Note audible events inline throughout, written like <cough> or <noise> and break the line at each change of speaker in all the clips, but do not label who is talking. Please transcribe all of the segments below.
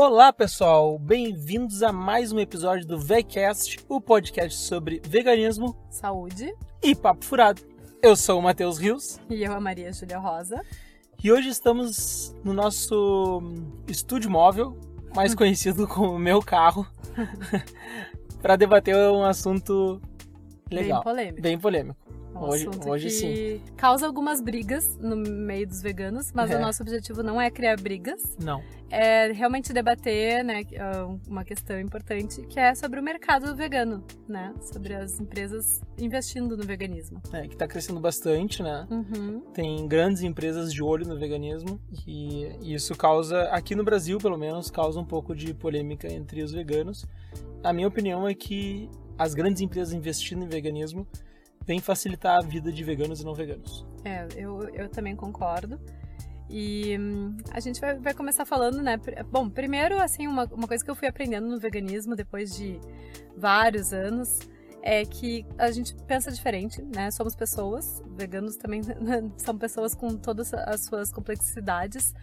Olá, pessoal! Bem-vindos a mais um episódio do VECast, o podcast sobre veganismo,
saúde
e papo furado. Eu sou o Matheus Rios.
E eu, a Maria Júlia Rosa.
E hoje estamos no nosso estúdio móvel, mais <laughs> conhecido como meu carro, <laughs> para debater um assunto legal.
Bem polêmico.
Bem polêmico.
Um hoje, hoje sim. Causa algumas brigas no meio dos veganos, mas é. o nosso objetivo não é criar brigas.
Não.
É realmente debater, né, ah, uma questão importante que é sobre o mercado vegano, né, sobre as empresas investindo no veganismo.
É, que está crescendo bastante, né? Uhum. Tem grandes empresas de olho no veganismo e isso causa, aqui no Brasil pelo menos, causa um pouco de polêmica entre os veganos. A minha opinião é que as grandes empresas investindo em veganismo vem facilitar a vida de veganos e não veganos.
É, eu, eu também concordo. E hum, a gente vai, vai, começar falando, né? Bom, primeiro, assim, uma, uma coisa que eu fui aprendendo no veganismo depois de vários anos é que a gente pensa diferente, né? Somos pessoas, veganos também <laughs> são pessoas com todas as suas complexidades,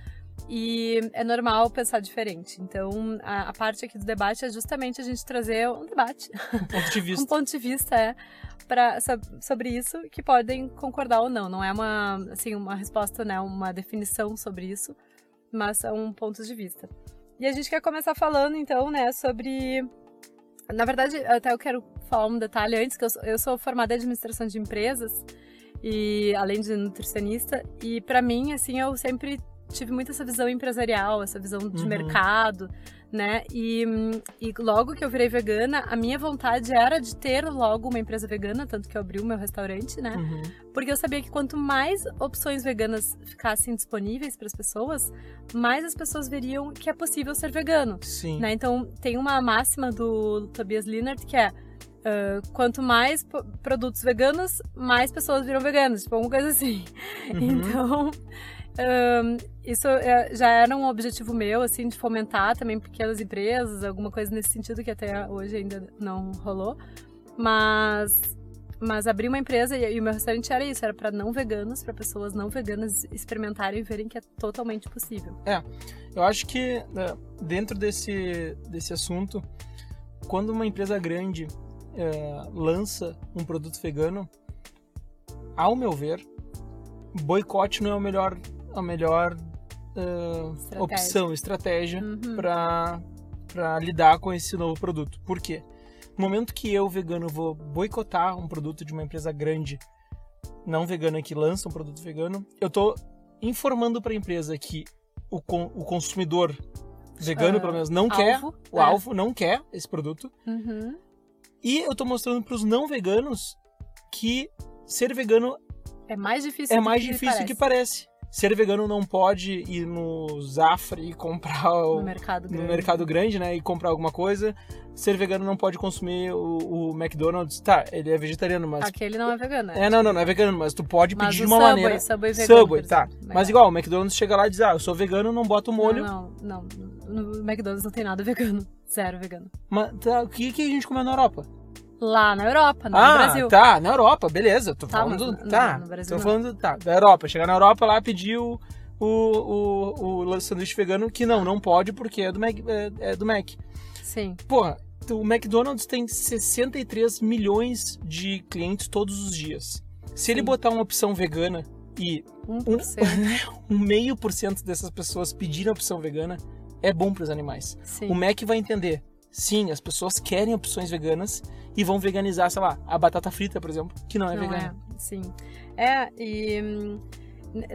e é normal pensar diferente. Então, a, a, parte aqui do debate é justamente a gente trazer um debate.
Um ponto de <laughs> vista.
um ponto de vista, é, pra, sobre isso, que podem concordar ou não. Não é uma, assim, uma resposta, né, uma definição sobre isso, mas são pontos de vista. E a gente quer começar falando, então, né, sobre... Na verdade, até eu quero falar um detalhe antes, que eu sou, eu sou formada em administração de empresas, e além de nutricionista, e para mim, assim, eu sempre tive muito essa visão empresarial, essa visão de uhum. mercado, né? E, e logo que eu virei vegana, a minha vontade era de ter logo uma empresa vegana, tanto que eu abri o meu restaurante, né? Uhum. Porque eu sabia que quanto mais opções veganas ficassem disponíveis para as pessoas, mais as pessoas veriam que é possível ser vegano.
Sim.
Né? Então, tem uma máxima do Tobias Linert que é Uh, quanto mais produtos veganos, mais pessoas viram veganas, tipo, alguma coisa assim. Uhum. <laughs> Então, um, isso é, já era um objetivo meu, assim, de fomentar também pequenas empresas, alguma coisa nesse sentido que até hoje ainda não rolou. Mas, mas abrir uma empresa e, e o meu restaurante era isso, era para não veganos, para pessoas não veganas experimentarem e verem que é totalmente possível.
É, eu acho que né, dentro desse, desse assunto, quando uma empresa grande é, lança um produto vegano, ao meu ver, boicote não é o melhor a melhor uh, estratégia. opção, estratégia uhum. para lidar com esse novo produto. Por quê? No momento que eu, vegano, vou boicotar um produto de uma empresa grande, não vegana, que lança um produto vegano, eu estou informando para a empresa que o, o consumidor vegano, uh, pelo menos, não alvo, quer, o é. alvo não quer esse produto.
Uhum.
E eu estou mostrando para os não veganos que ser vegano
é mais difícil,
é mais que difícil que parece ser vegano não pode ir no Zafra e comprar o,
no mercado grande.
no mercado grande, né, e comprar alguma coisa. Ser vegano não pode consumir o, o McDonald's. Tá, ele é vegetariano, mas
aquele não é vegano.
É, não, não, não é vegano, mas tu pode
mas
pedir de uma
Subway,
maneira.
Subway vegano.
Subway, tá. Mas igual, o McDonald's chega lá e diz: "Ah, eu sou vegano, não boto molho".
Não, não, não. No McDonald's não tem nada vegano. <laughs> Zero vegano.
Mas tá, o que que a gente come na Europa?
Lá na Europa, não
ah,
no Brasil.
tá, na Europa, beleza. Tô tá, falando. Mas, tá, não, no Brasil tô falando. Tá, da Europa. Chegar na Europa lá, pedir o o, o, o sanduíche vegano, que não, não pode porque é do Mac. É, é do Mac.
Sim.
Porra, o McDonald's tem 63 milhões de clientes todos os dias. Se Sim. ele botar uma opção vegana e
um, <laughs>
um meio por cento dessas pessoas pedirem a opção vegana, é bom para os animais.
Sim.
O Mac vai entender. Sim, as pessoas querem opções veganas e vão veganizar, sei lá, a batata frita, por exemplo, que não é
não
vegana.
É. Sim. É, e hum,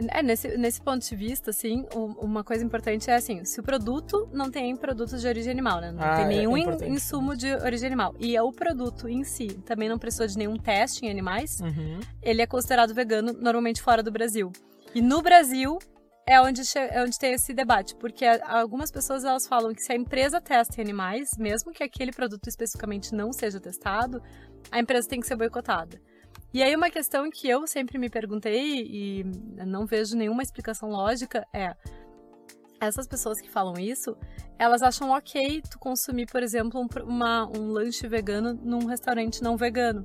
é, nesse, nesse ponto de vista, assim, uma coisa importante é assim, se o produto não tem produtos de origem animal, né? Não
ah,
tem
é,
nenhum
é
insumo de origem animal. E é o produto em si também não precisou de nenhum teste em animais,
uhum.
ele é considerado vegano normalmente fora do Brasil. E no Brasil é onde, é onde tem esse debate, porque algumas pessoas elas falam que se a empresa testa em animais, mesmo que aquele produto especificamente não seja testado, a empresa tem que ser boicotada. E aí uma questão que eu sempre me perguntei e não vejo nenhuma explicação lógica é essas pessoas que falam isso, elas acham ok tu consumir, por exemplo, um, uma, um lanche vegano num restaurante não vegano.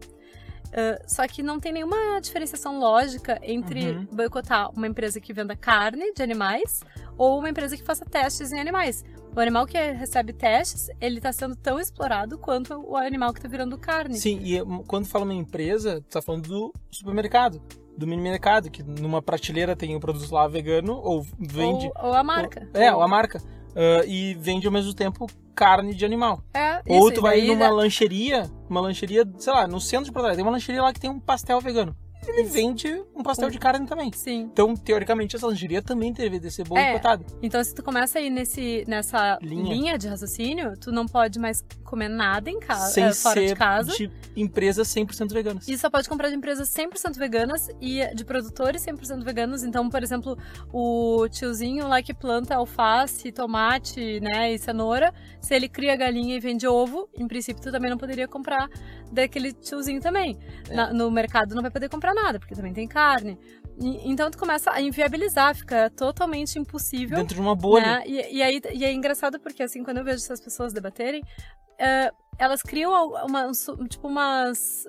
Uh, só que não tem nenhuma diferenciação lógica entre
Uhum.
boicotar uma empresa que venda carne de animais ou uma empresa que faça testes em animais. O animal que recebe testes, ele tá sendo tão explorado quanto o animal que tá virando carne.
Sim, e hum, quando fala uma empresa, tu tá falando do supermercado, do mini mercado, que numa prateleira tem um produto lá vegano, ou vende.
Ou, ou a marca.
É, ou a marca. Ah, e vende ao mesmo tempo carne de animal.
É,
ou
isso,
tu vai numa
dá-
lancheria, uma lancheria, sei lá, no centro de Porto Alegre, tem uma lancheria lá que tem um pastel vegano. Ele
Isso.
vende um pastel de carne também.
Sim.
Então, teoricamente, essa lancheria também deveria ser boicotada.
Então, se tu começa aí nesse, nessa
Linha.
linha. de raciocínio, tu não pode mais comer nada em casa,
sem
eh, fora
ser
de casa.
de empresas 100% veganas.
E só pode comprar de empresas 100% veganas e de produtores 100% veganos. Então, por exemplo, o tiozinho lá que planta alface, tomate, né, e cenoura, se ele cria galinha e vende ovo, em princípio tu também não poderia comprar daquele tiozinho também.
É.
Na- no mercado não vai poder comprar nada, porque também tem carne. E- então tu começa a inviabilizar, fica totalmente impossível.
Dentro de uma bolha.
Né? E, e aí e é engraçado porque assim, quando eu vejo essas pessoas debaterem, eh, elas criam uma, um tipo umas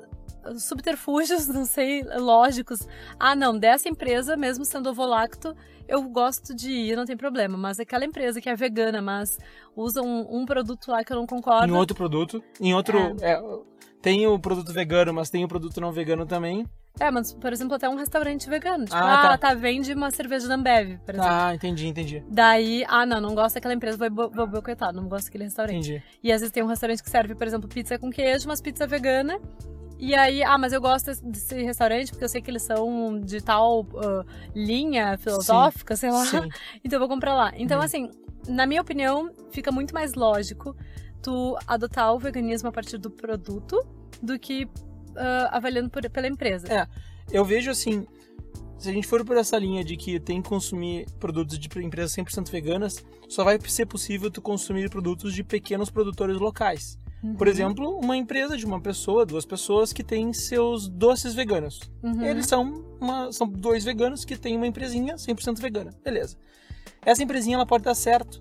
subterfúgios, <laughs> não sei, lógicos. Ah, não, dessa empresa, mesmo sendo ovolacto, eu gosto de ir, não tem problema. Mas aquela empresa que é vegana, mas usa um, um produto lá que eu não concordo.
Em outro produto. Em outro. é, tem o produto vegano, mas tem o produto não vegano também.
É, mas, por exemplo, até um restaurante vegano. Tipo,
Ah,
ah,
tá.
tá. vende uma cerveja da Ambev, por exemplo.
Ah, entendi, entendi.
Daí, ah, não, não gosto daquela empresa, vou, vou boicotar, não gosto daquele restaurante.
Entendi.
E às vezes tem um restaurante que serve, por exemplo, pizza com queijo, mas pizza vegana. E aí, ah, mas eu gosto desse, restaurante porque eu sei que eles são de tal ah, linha filosófica, sei lá.
Sim. <laughs>
Então eu vou comprar lá. Então,
Uhum.
assim, na minha opinião, fica muito mais lógico tu adotar o veganismo a partir do produto do que ah, avaliando por- pela empresa.
É. Eu vejo assim, se a gente for por essa linha de que tem que consumir produtos de empresas 100% veganas, só vai ser possível tu consumir produtos de pequenos produtores locais. Por
Uhum.
exemplo, uma empresa de uma pessoa, duas pessoas que tem seus doces veganos.
Uhum.
Eles são, uma, são dois veganos que têm uma empresinha 100% vegana. Beleza. Essa empresinha ela pode dar certo.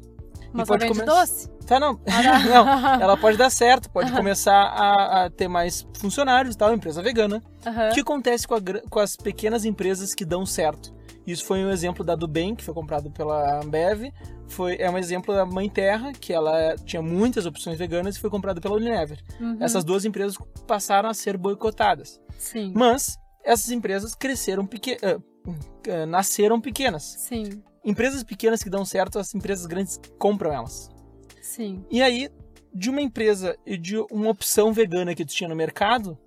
Mas
pode começar-
doce?
Tá, não.
Ah, tá. <laughs>
não. <laughs> Ela pode dar certo, pode começar a, a ter mais funcionários e tal, empresa vegana. O que acontece com, a com as pequenas empresas que dão certo? Isso foi um exemplo da Dubem, que foi comprado pela Ambev. Foi, é um exemplo da Mãe Terra, que ela tinha muitas opções veganas e foi comprada pela Unilever.
Uhum.
Essas duas empresas passaram a ser boicotadas.
Sim.
Mas essas empresas cresceram peque... ah, ah, nasceram pequenas.
Sim.
Empresas pequenas que dão certo, as empresas grandes compram elas.
Sim.
E aí, de uma empresa e de uma opção vegana que tu tinha no mercado,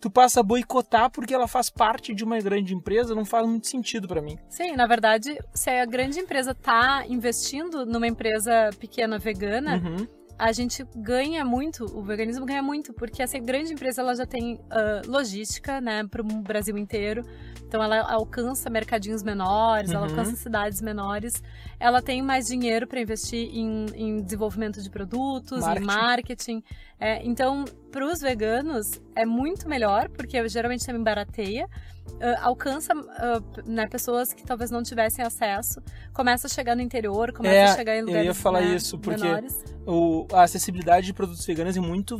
tu passa a boicotar porque ela faz parte de uma grande empresa, não faz muito sentido pra mim.
Sim, na verdade, se a grande empresa tá investindo numa empresa pequena vegana,
Uhum.
A gente ganha muito, o veganismo ganha muito, porque essa grande empresa ela já tem ah, logística, né, para o Brasil inteiro. Então ela alcança mercadinhos menores, ela
Uhum.
alcança cidades menores. Ela tem mais dinheiro para investir em, em desenvolvimento de produtos,
Marketing.
em marketing. É, então, para os veganos é muito melhor, porque geralmente também barateia. Ah, alcança ah, né, pessoas que talvez não tivessem acesso, começa a chegar no interior, começa
É,
a chegar em
eu
lugares
ia falar
né,
isso, porque. O, a acessibilidade de produtos veganos é muito,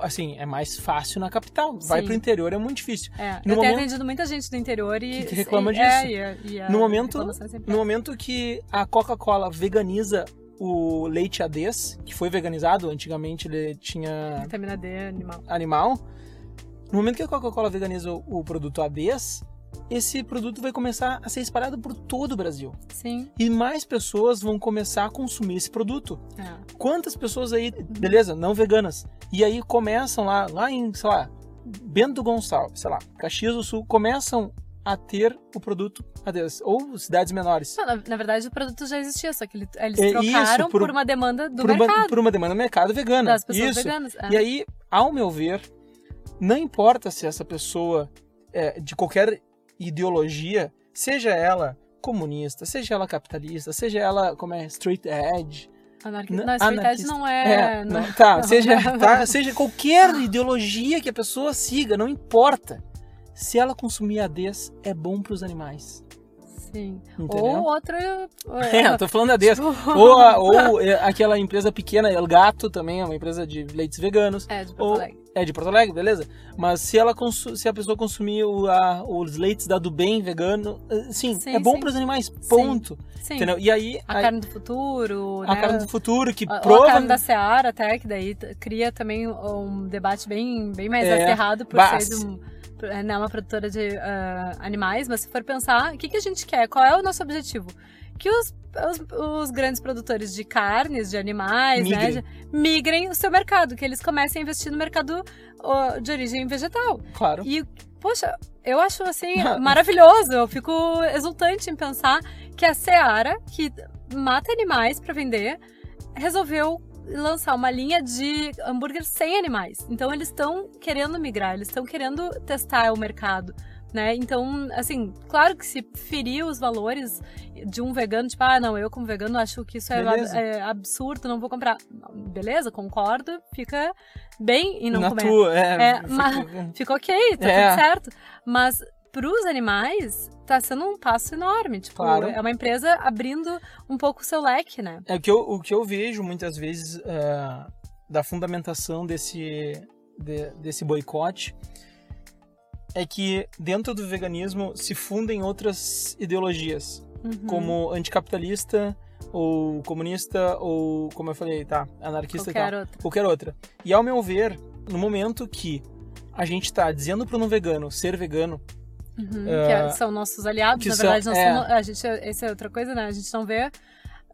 assim, é mais fácil na capital. Vai
Sim.
pro interior é muito difícil.
É,
No
eu tenho
momento-
atendido muita gente do interior e.
Que- reclama
e-
disso.
É, e, a- e a
No momento-
é
No momento que a Coca-Cola veganiza o leite ADES, que foi veganizado, antigamente ele tinha
vitamina D animal.
animal. No momento que a Coca-Cola veganiza o, o produto ABS, esse produto vai começar a ser espalhado por todo o Brasil.
Sim.
E mais pessoas vão começar a consumir esse produto.
É.
Quantas pessoas aí, beleza, não veganas, e aí começam lá, lá em, sei lá, Bento Gonçalves, sei lá, Caxias do Sul, começam a ter o produto ABS, ou cidades menores.
Não, na, na verdade, o produto já existia, só que ele- eles
É,
trocaram
isso, por-
por, uma demanda do
por, uma,
mercado,
por uma demanda do mercado vegana.
das pessoas
Isso.
veganas. É.
E aí, ao meu ver, não importa se essa pessoa é de qualquer ideologia, seja ela comunista, seja ela capitalista, seja ela como é street edge,
Anarqui...
N-
Não, straight edge
anarquista.
não é.
é,
não-
não- tá,
não. <laughs>
seja, tá, <laughs> seja qualquer ideologia que a pessoa siga, não importa. Se ela consumir ADs, é bom para os animais.
Sim.
Entendeu?
Ou outra. <laughs>
É, eu tô falando a dessa.
tipo, <laughs>
Ou, a- ou é, aquela empresa pequena, El Gato também, é uma empresa de leites veganos.
É, de Porto
Ou,
Alegre.
é de Porto Alegre, beleza? Mas se ela se a pessoa consumir o- a- os leites da do bem vegano, eh, sim,
Sim,
é bom para os animais, ponto.
Sim.
Entendeu? E aí
A
aí-
carne do futuro,
a
né?
carne do futuro que
Ou a
prova
carne da Seara até, que daí cria também um debate bem, bem mais
É.
acirrado por ser de um, é, né, uma produtora de ah, animais, mas se for pensar, o que, que a gente quer? Qual é o nosso objetivo? Que os, os, os grandes produtores de carnes, de animais, né,
Migrem.
de- migrem o seu mercado, que eles comecem a investir no mercado de origem vegetal.
claro.
E, poxa, eu acho assim <laughs> maravilhoso. Eu fico exultante em pensar que a Seara, que mata animais para vender, resolveu lançar uma linha de hambúrguer sem animais. Então eles estão querendo migrar, eles estão querendo testar o mercado. Né? Então, assim, claro que se ferir os valores de um vegano, tipo, ah, não, eu como vegano acho que isso é, ab- é absurdo, não vou comprar. Beleza, concordo, fica bem em não
Na
comer.
tua, é,
É,
fica-
mas- Ficou ok, tá
É.
tudo certo. Mas pros animais, tá sendo um passo enorme. Tipo,
Claro.
é uma empresa abrindo um pouco o seu leque, né?
É o que eu, o que eu vejo muitas vezes é, da fundamentação desse, de- desse boicote é que dentro do veganismo se fundem outras ideologias,
Uhum.
como anticapitalista ou comunista ou, como eu falei, tá, anarquista e
Qualquer
tal.
outra.
Qualquer outra. E ao meu ver, no momento que a gente tá dizendo para um vegano ser vegano,
Uhum,
É,
que é- são nossos aliados, na verdade,
é.
são, a gente, essa é outra coisa, né? A gente não vê,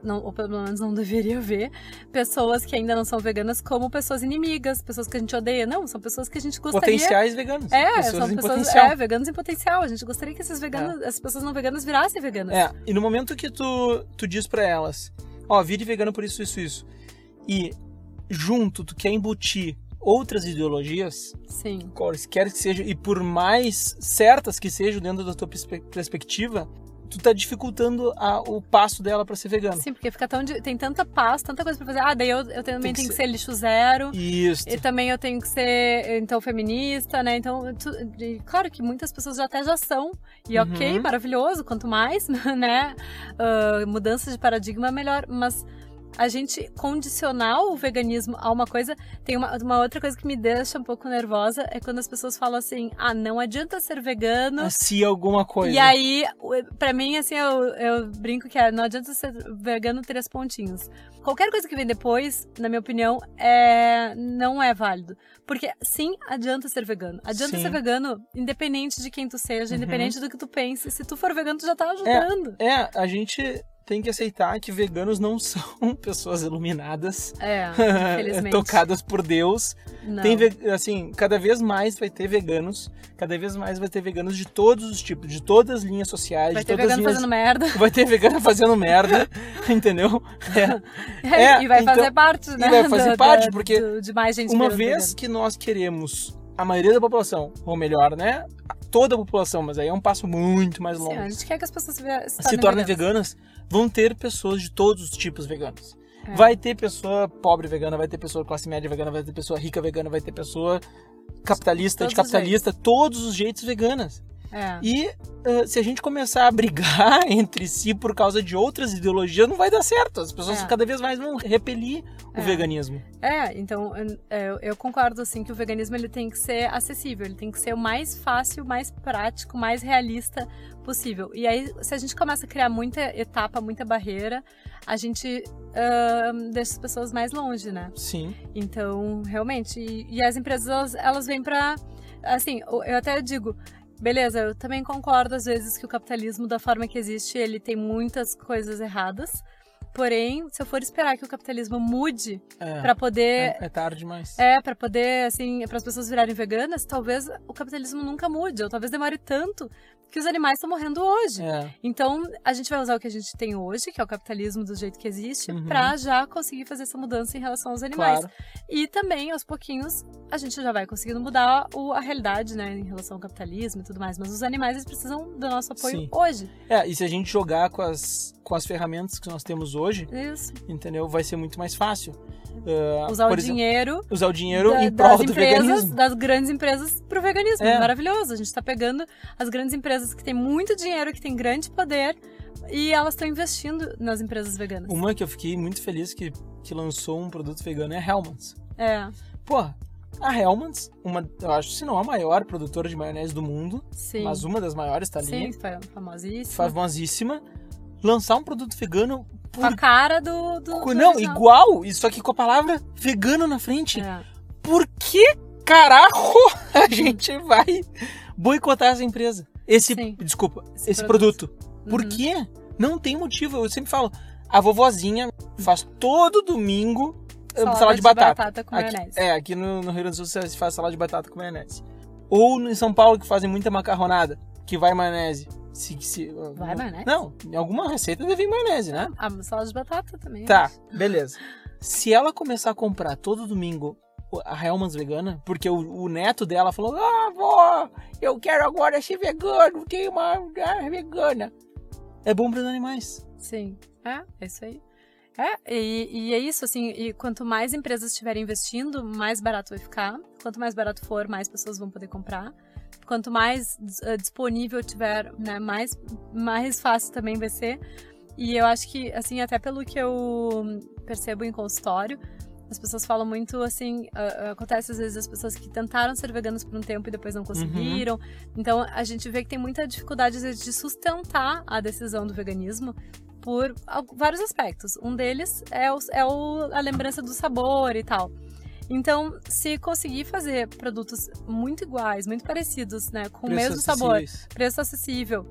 não, ou pelo menos não deveria ver, pessoas que ainda não são veganas como pessoas inimigas, pessoas que a gente odeia. Não, são pessoas que a gente gostaria...
potenciais veganos,
É,
pessoas
são
em
pessoas
potencial.
é, veganos em potencial. A gente gostaria que esses veganos, as pessoas não veganas virassem veganas.
É, e no momento que tu, tu diz pra elas, ó, vire vegano por isso, isso, isso, e junto tu quer embutir outras ideologias,
Sim.
quer que seja, e por mais certas que sejam dentro da tua perspe- perspectiva, tu tá dificultando a- o passo dela pra ser vegano.
Sim, porque fica tão. Tem tanta paz, tanta coisa pra fazer. Ah, daí eu, eu também
Tem que
tenho que
ser-
ser lixo zero.
Isso.
E também eu tenho que ser, então, feminista, né? Então, tu- e claro que muitas pessoas já até já são. E ok,
Uhum.
maravilhoso. Quanto mais, <laughs> né? ah, mudança de paradigma, melhor. Mas a gente condicionar o veganismo a uma coisa. Tem uma, uma outra coisa que me deixa um pouco nervosa é quando as pessoas falam assim: ah, não adianta ser vegano.
Se alguma coisa.
E aí, pra mim, assim, eu, eu brinco que é, não adianta ser vegano três pontinhos. Qualquer coisa que vem depois, na minha opinião, é, não é válido. Porque, sim, adianta ser vegano. Adianta
Sim.
ser vegano, independente de quem tu seja,
Uhum.
independente do que tu pense. Se tu for vegano, tu já tá ajudando.
É, a gente tem que aceitar que veganos não são <laughs> pessoas iluminadas,
É, <laughs> infelizmente.
tocadas por Deus.
não.
Tem, assim, cada vez mais vai ter veganos, cada vez mais vai ter veganos de todos os tipos, de todas as linhas sociais,
Vai
de
ter
todas as
vegano
linhas...
fazendo merda. <laughs>
Vai ter vegano fazendo merda, entendeu? É. É,
e vai
então-
fazer parte, né?
vai fazer
do-
parte,
do-
porque
do- de mais gente
Uma vez
vegano.
que nós queremos a maioria da população, ou melhor, né? Toda a população, mas aí é um passo muito mais longo.
Sim, a gente quer que as pessoas se, se,
se tornem veganas, vão ter pessoas de todos os tipos veganos.
É.
Vai ter pessoa pobre vegana, vai ter pessoa classe média vegana, vai ter pessoa rica vegana, vai ter pessoa capitalista,
Todos os
anticapitalista, todos os jeitos veganas.
É.
E uh, se a gente começar a brigar <laughs> entre si por causa de outras ideologias, não vai dar certo. As pessoas
É.
cada vez mais vão repelir o
É.
veganismo.
É, então eu, eu- concordo assim que o veganismo ele tem que ser acessível, ele tem que ser o mais fácil, mais prático, mais realista possível. E aí, se a gente começa a criar muita etapa, muita barreira, a gente ahn, deixa as pessoas mais longe, né?
Sim.
Então, realmente, e, e as empresas elas, elas vêm pra. Assim, o- eu até digo. Beleza, eu também concordo às vezes que o capitalismo, da forma que existe, ele tem muitas coisas erradas. Porém, se eu for esperar que o capitalismo mude
É,
pra poder
é, é tarde demais.
é, pra poder, assim, para as pessoas virarem veganas, talvez o capitalismo nunca mude, ou talvez demore tanto que os animais estão morrendo hoje.
É.
Então, a gente vai usar o que a gente tem hoje, que é o capitalismo do jeito que existe,
Uhum.
pra já conseguir fazer essa mudança em relação aos animais.
Claro.
E também, aos pouquinhos, a gente já vai conseguindo mudar o- a realidade, né, em relação ao capitalismo e tudo mais. Mas os animais, eles precisam do nosso apoio
Sim.
hoje.
É, e se a gente jogar com as, com as ferramentas que nós temos hoje,
Isso.
entendeu? Vai ser muito mais fácil. Uh,
Usar o
exemplo,
dinheiro
usar o dinheiro
da-
em
das
prol do
empresas,
veganismo.
das grandes empresas pro veganismo.
É.
Maravilhoso. A gente tá pegando as grandes empresas que têm muito dinheiro, que têm grande poder, e elas estão investindo nas empresas veganas.
Uma que eu fiquei muito feliz que, que lançou um produto vegano é a Hellmann's.
É,
Porra, a Hellmann's, uma, eu acho, se não a maior produtora de maionese do mundo,
sim.
mas uma das maiores tá ali,
Sim, famosíssima.
famosíssima, lançar um produto vegano
Com a
por...
cara do. do,
Não, igual, só que com a palavra vegano na frente.
É.
Por que carajo <laughs> a gente vai boicotar essa empresa? Esse,
Sim.
desculpa, esse,
Esse
produto. Por
Uhum.
quê? Não tem motivo. Eu sempre falo, a vovozinha faz todo domingo eh, salada, de batata.
com
Aqui-
maionese.
é, aqui no, no Rio Grande do Sul se faz salada de batata com maionese. Ou em São Paulo que fazem muita macarronada, que vai maionese. Se, se,
Vai maionese?
Não, em alguma receita deve ir maionese, né?
A salada de batata também.
Tá, beleza. Se ela começar a comprar todo domingo a Hellmann's vegana, porque o, o neto dela falou: Ah, avó, eu quero agora ser vegano, tem uma ah, vegana. É bom para os animais.
Sim, é, é isso aí. É, e, e é isso, assim, e quanto mais empresas estiverem investindo, mais barato vai ficar. Quanto mais barato for, mais pessoas vão poder comprar. Quanto mais eh, disponível tiver, né, mais, mais fácil também vai ser. E eu acho que, assim, até pelo que eu percebo em consultório, as pessoas falam muito assim, ah, acontece às vezes as pessoas que tentaram ser veganas por um tempo e depois não conseguiram. Então a gente vê que tem muita dificuldade às vezes, de sustentar a decisão do veganismo por vários aspectos. Um deles é, o, é o- a lembrança do sabor e tal. Então, se conseguir fazer produtos muito iguais, muito parecidos, né, com o
Preços
mesmo sabor, preço acessível,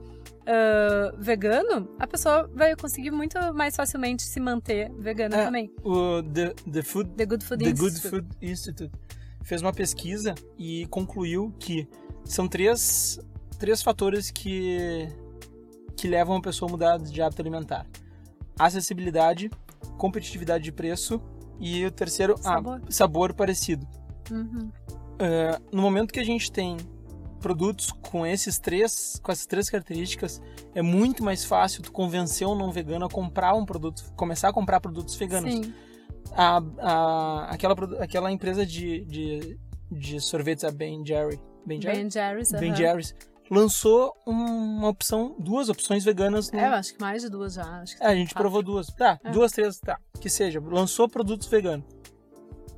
ah, vegano, a pessoa vai conseguir muito mais facilmente se manter vegana
É.
também.
O The, the Food
The Good Food
The Good
Institute.
Food Institute fez uma pesquisa e concluiu que são três, três fatores que, que levam a pessoa a mudar de hábito alimentar: acessibilidade, competitividade de preço e o terceiro, ah,
Sabor.
sabor parecido.
Uhum.
É, no momento que a gente tem produtos com esses três, com essas três características, é muito mais fácil tu convencer um não vegano a comprar um produto, começar a comprar produtos veganos
Sim,
a, a- aquela, aquela empresa de, de, de sorvetes, a Ben Jerry, Ben Jerry?
Ben Jerry's.
Ben. Jerry's, lançou uma opção, duas opções veganas. No...
É, eu acho que mais de duas já. Acho que
É, a gente provou duas. Tá,
É.
duas, três, tá. Que seja, lançou produtos veganos.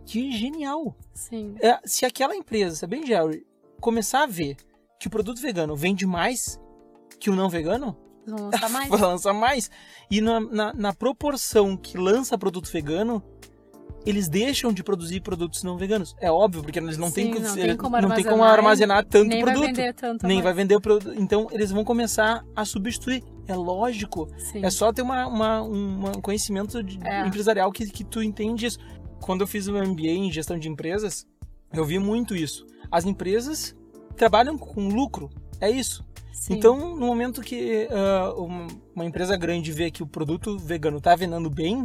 Que genial!
Sim,
É, se aquela empresa, se a Ben Jerry, começar a ver que o produto vegano vende mais que o não vegano,
vão lançar <laughs> mais.
vai lançar mais. E na, na, na proporção que lança produto vegano, eles deixam de produzir produtos não veganos. É óbvio, porque eles não têm
Sim,
que-
não tem como
não tem como
armazenar
tanto
Nem
produto.
vai vender tanto.
nem
mais.
vai vender o produto. Então eles vão começar a substituir. É lógico.
Sim.
É só ter uma, uma, um conhecimento
É.
empresarial que, que tu entende isso. Quando eu fiz o meu MBA em gestão de empresas, eu vi muito isso. As empresas trabalham com lucro. É isso.
Sim.
Então, no momento que ah, uma, empresa grande vê que o produto vegano tá vendendo bem,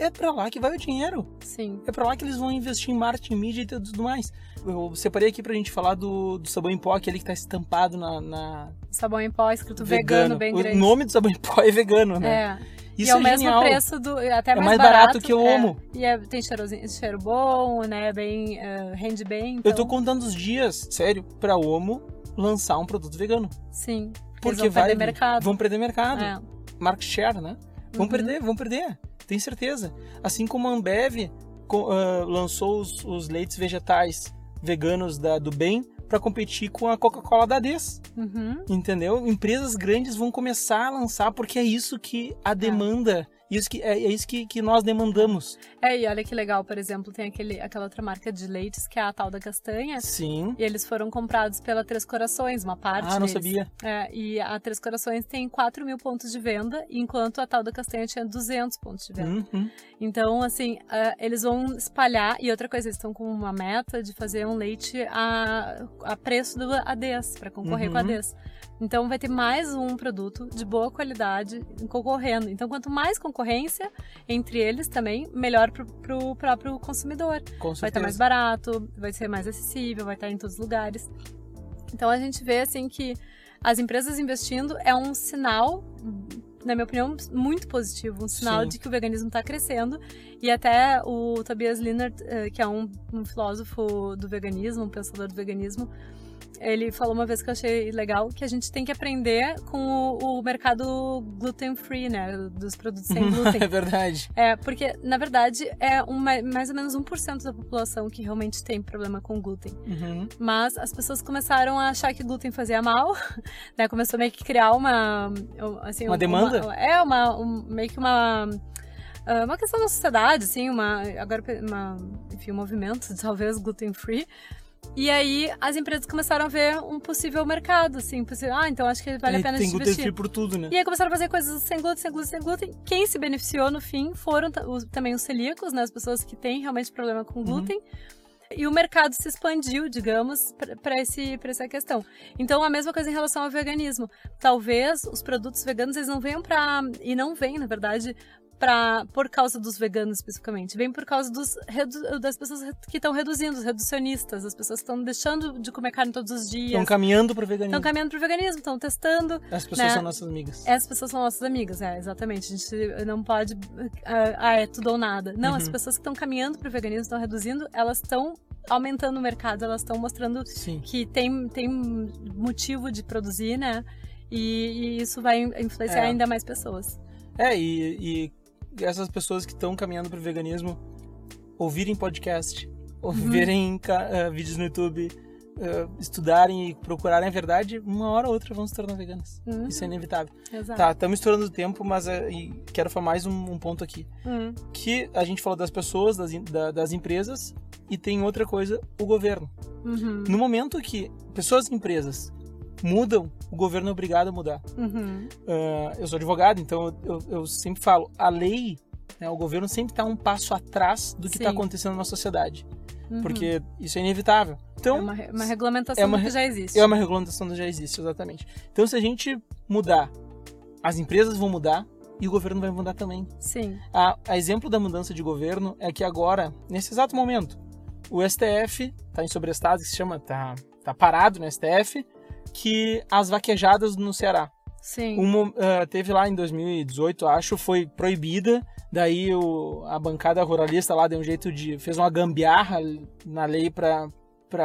é pra lá que vai o dinheiro.
Sim.
É pra lá que eles vão investir em marketing, mídia e tudo mais. Eu separei aqui pra gente falar do, do sabão em pó, aquele que tá estampado na, na
Sabão em pó escrito vegano, bem
o
grande.
nome do sabão em pó <laughs> é vegano, né?
É.
Isso
e é o
é
mesmo
genial.
preço do. Até
É
mais,
mais barato que o
é.
Omo.
E é- tem cheirosinho, cheiro bom, né? Bem. eh, rende bem.
Eu tô
então,
contando os dias, sério, pra Omo lançar um produto vegano.
Sim.
Porque
vão
vai,
perder mercado.
vão perder mercado.
É.
Market share, né? Vão
Uhum.
perder, vão perder. Tenho certeza. Assim como a Ambev ah, lançou os, os leites vegetais veganos da, do bem para competir com a Coca-Cola da Des,
Uhum.
entendeu? Empresas grandes vão começar a lançar porque é isso que a demanda, isso que, é, é isso que, que nós demandamos.
É, e olha que legal, por exemplo, tem aquele, aquela outra marca de leites que é a tal da castanha.
Sim.
E eles foram comprados pela Três Corações, uma parte
Ah, não
deles.
sabia.
É, e a Três Corações tem 4 mil pontos de venda, enquanto a tal da castanha tinha 200 pontos de venda.
Uhum.
Então, assim, ah, eles vão espalhar. E outra coisa, eles estão com uma meta de fazer um leite a, a preço do ADES, para concorrer
Uhum.
com a ADES. Então, vai ter mais um produto de boa qualidade concorrendo. Então, quanto mais concorrência entre eles também, melhor para o próprio consumidor. Vai estar mais barato, vai ser mais acessível, vai estar em todos os lugares. Então, a gente vê, assim, que as empresas investindo é um sinal na minha opinião, muito positivo, um sinal
Sim.
de que o veganismo está crescendo. E até o Tobias Linnert, eh, que é um, um filósofo do veganismo, um pensador do veganismo, ele falou uma vez que eu achei legal que a gente tem que aprender com o, o mercado gluten free, né, dos produtos sem <laughs> glúten.
é verdade.
É, porque, na verdade, é uma, mais ou menos 1% da população que realmente tem problema com glúten.
Uhum.
Mas as pessoas começaram a achar que glúten fazia mal, <laughs> né? Começou meio que criar uma... Assim,
Uma demanda?
uma- é, uma, um- meio que uma... ah, Uma questão da sociedade, assim, uma, agora, uma, enfim, um movimento, talvez, gluten free. E aí, as empresas começaram a ver um possível mercado, assim, possível, ah, então acho que vale a
E
pena a
tem
gente
gluten
investir.
free por tudo, né?
E aí começaram a fazer coisas sem glúten, sem glúten, sem glúten. Quem se beneficiou no fim foram os- também os celíacos, né? As pessoas que têm realmente problema
Uhum.
com glúten. E o mercado se expandiu, digamos, para essa questão. Então, a mesma coisa em relação ao veganismo. Talvez os produtos veganos eles não venham para e não vêm, na verdade, pra, por causa dos veganos especificamente. Vem por causa dos, das pessoas que estão reduzindo, os reducionistas, as pessoas que estão deixando de comer carne todos os dias.
Estão caminhando pro
Estão
veganismo.
caminhando pro veganismo, estão testando.
As pessoas
né?
são nossas amigas.
Essas pessoas são nossas amigas, é, exatamente. A gente não pode. ah, Ah, é tudo ou nada. Não, as
Uhum.
pessoas que estão caminhando pro veganismo, estão reduzindo, elas estão aumentando o mercado, elas estão mostrando
Sim.
que tem, tem motivo de produzir, né? E, e isso vai influenciar
É.
ainda mais pessoas.
É, e, e essas pessoas que estão caminhando pro veganismo ouvirem podcast,
Uhum.
ouvirem ca- eh, vídeos no YouTube, eh, estudarem e procurarem a verdade, uma hora ou outra vão se tornar veganas.
Uhum.
Isso é inevitável.
Exato.
Tá, estamos estourando o tempo, mas e quero falar mais um, um ponto aqui.
Hum,
Que a gente falou das pessoas, das, da- das empresas, e tem outra coisa, o governo.
uhum,
No momento que pessoas e empresas mudam, o governo é obrigado a mudar.
uhum.
Ah, eu sou advogado, então eu, eu sempre falo, a lei, né, o governo sempre está um passo atrás do que está acontecendo na sociedade,
uhum.
porque isso é inevitável. Então,
é uma, uma regulamentação
é uma
que já existe.
é uma regulamentação que já existe, exatamente. Então, se a gente mudar, as empresas vão mudar e o governo vai mudar também.
Sim.
A, a exemplo da mudança de governo é que agora, nesse exato momento, o STF está em sobrestado, que se chama, tá, tá parado no STF, que as vaquejadas no Ceará.
Sim.
Uma, ah, teve lá em 2018, acho, foi proibida. Daí o, a bancada ruralista lá deu um jeito de. fez uma gambiarra na lei para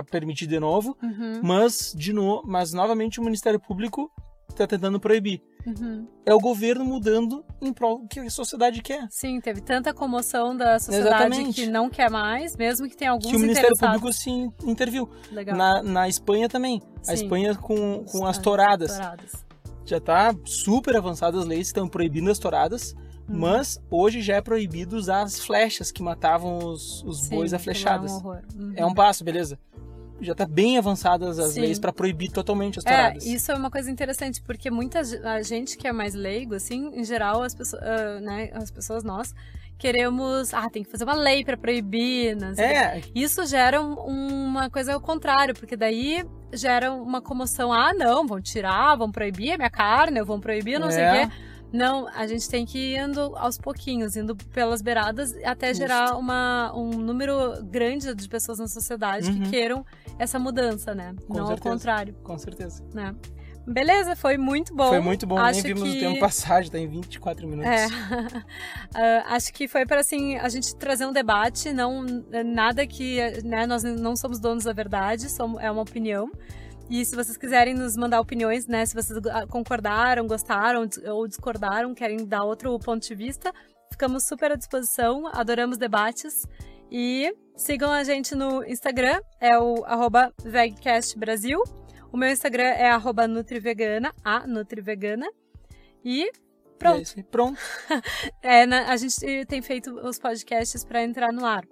permitir de novo.
Uhum,
Mas, de no, mas novamente o Ministério Público está tentando proibir.
uhum.
É o governo mudando em prol do que a sociedade quer.
Sim, teve tanta comoção da sociedade
Exatamente.
que não quer mais, mesmo que tenha alguns
Que o Ministério. Público sim interviu.
Legal.
Na, na Espanha também. A
Sim.
Espanha com, com as
Ah,
touradas.
Touradas.
Já tá super avançadas as leis que estão proibindo as touradas.
Uhum.
Mas hoje já é proibido usar as flechas que matavam os, os
Sim,
bois a flechadas.
É um. Uhum.
É um passo, beleza? Já tá bem avançadas as
Sim.
leis para proibir totalmente as
É,
touradas.
isso é uma coisa interessante, porque muita a gente que é mais leigo, assim, em geral, as pessoas, ah, né, as pessoas, nós, queremos, ah, tem que fazer uma lei pra proibir, não sei o quê.
É,
Isso gera um- uma coisa ao contrário, porque daí gera uma comoção, ah, não, vão tirar, vão proibir a minha carne, vão proibir não sei o
É.
quê. Não, a gente tem que ir indo aos pouquinhos, indo pelas beiradas, até
Justo.
gerar uma, um número grande de pessoas na sociedade
Uhum.
que queiram essa mudança, né?
Com
não ao
certeza.
contrário,
com certeza.
né? Beleza, foi muito bom.
Foi muito bom,
Acho
nem vimos
que...
o tempo <laughs> passar, já tá em 24 minutos.
É. <laughs> Ah, acho que foi para assim a gente trazer um debate, não nada que né, nós não somos donos da verdade, somos, é uma opinião. E se vocês quiserem nos mandar opiniões, né, se vocês ah, concordaram, gostaram ou discordaram, querem dar outro ponto de vista, ficamos super à disposição, adoramos debates. E sigam a gente no Instagram, é o arroba VegCastBrasil. O meu Instagram é arroba NutriVegana, a NutriVegana. E
é
pronto.
aí. Pronto. <laughs>
É, na- a gente tem feito os podcasts para entrar no ar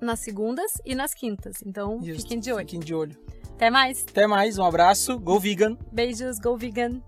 nas segundas e nas quintas. Então,
Isso.
fiquem de olho.
Fiquem de olho.
Até mais.
Até mais, um abraço. Go vegan.
Beijos, go vegan.